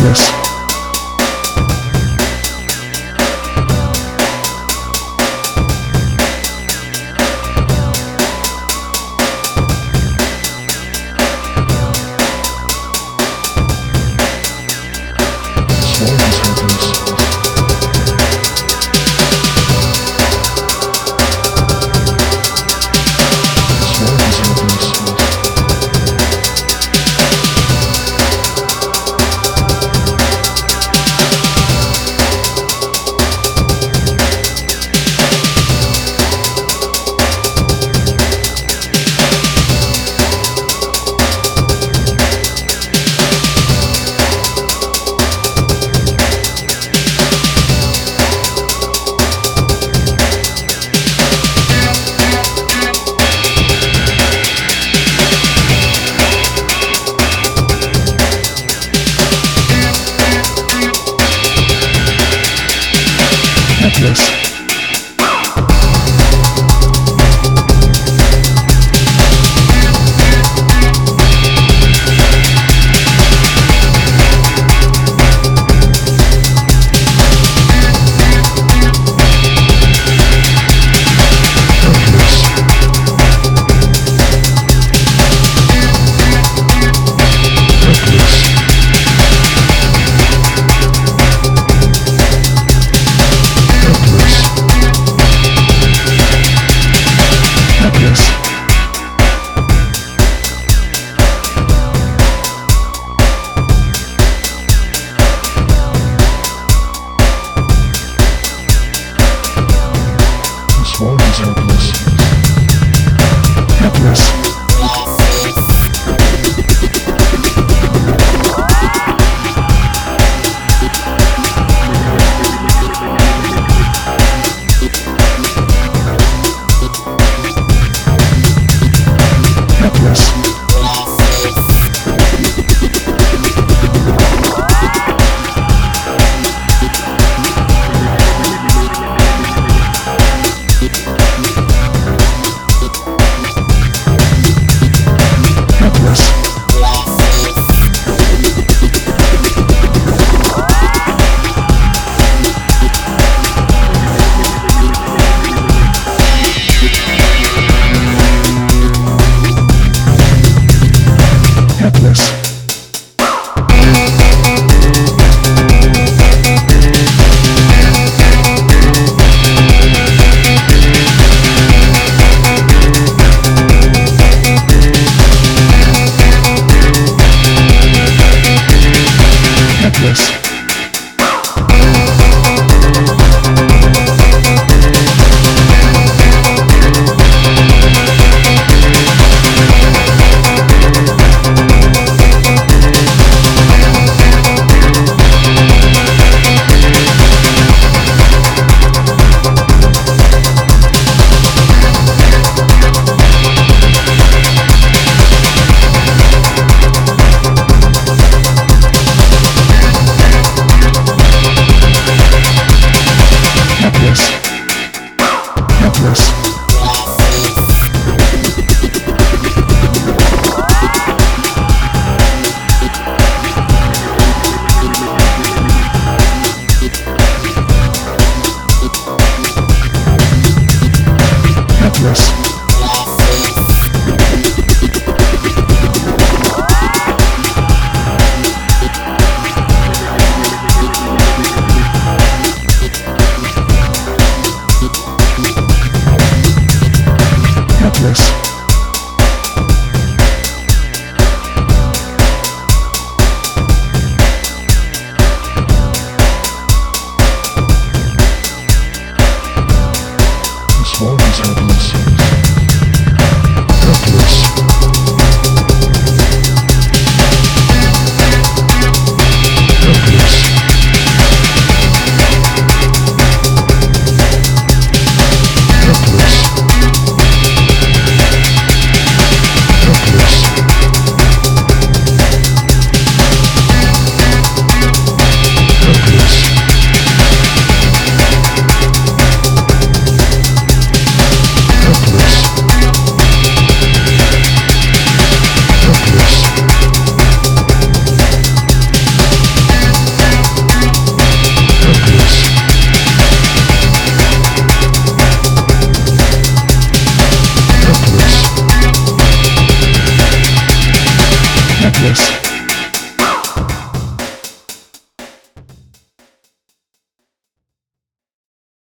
Necklace. Necklace. Swans happens. Necklace. Yes. Yes.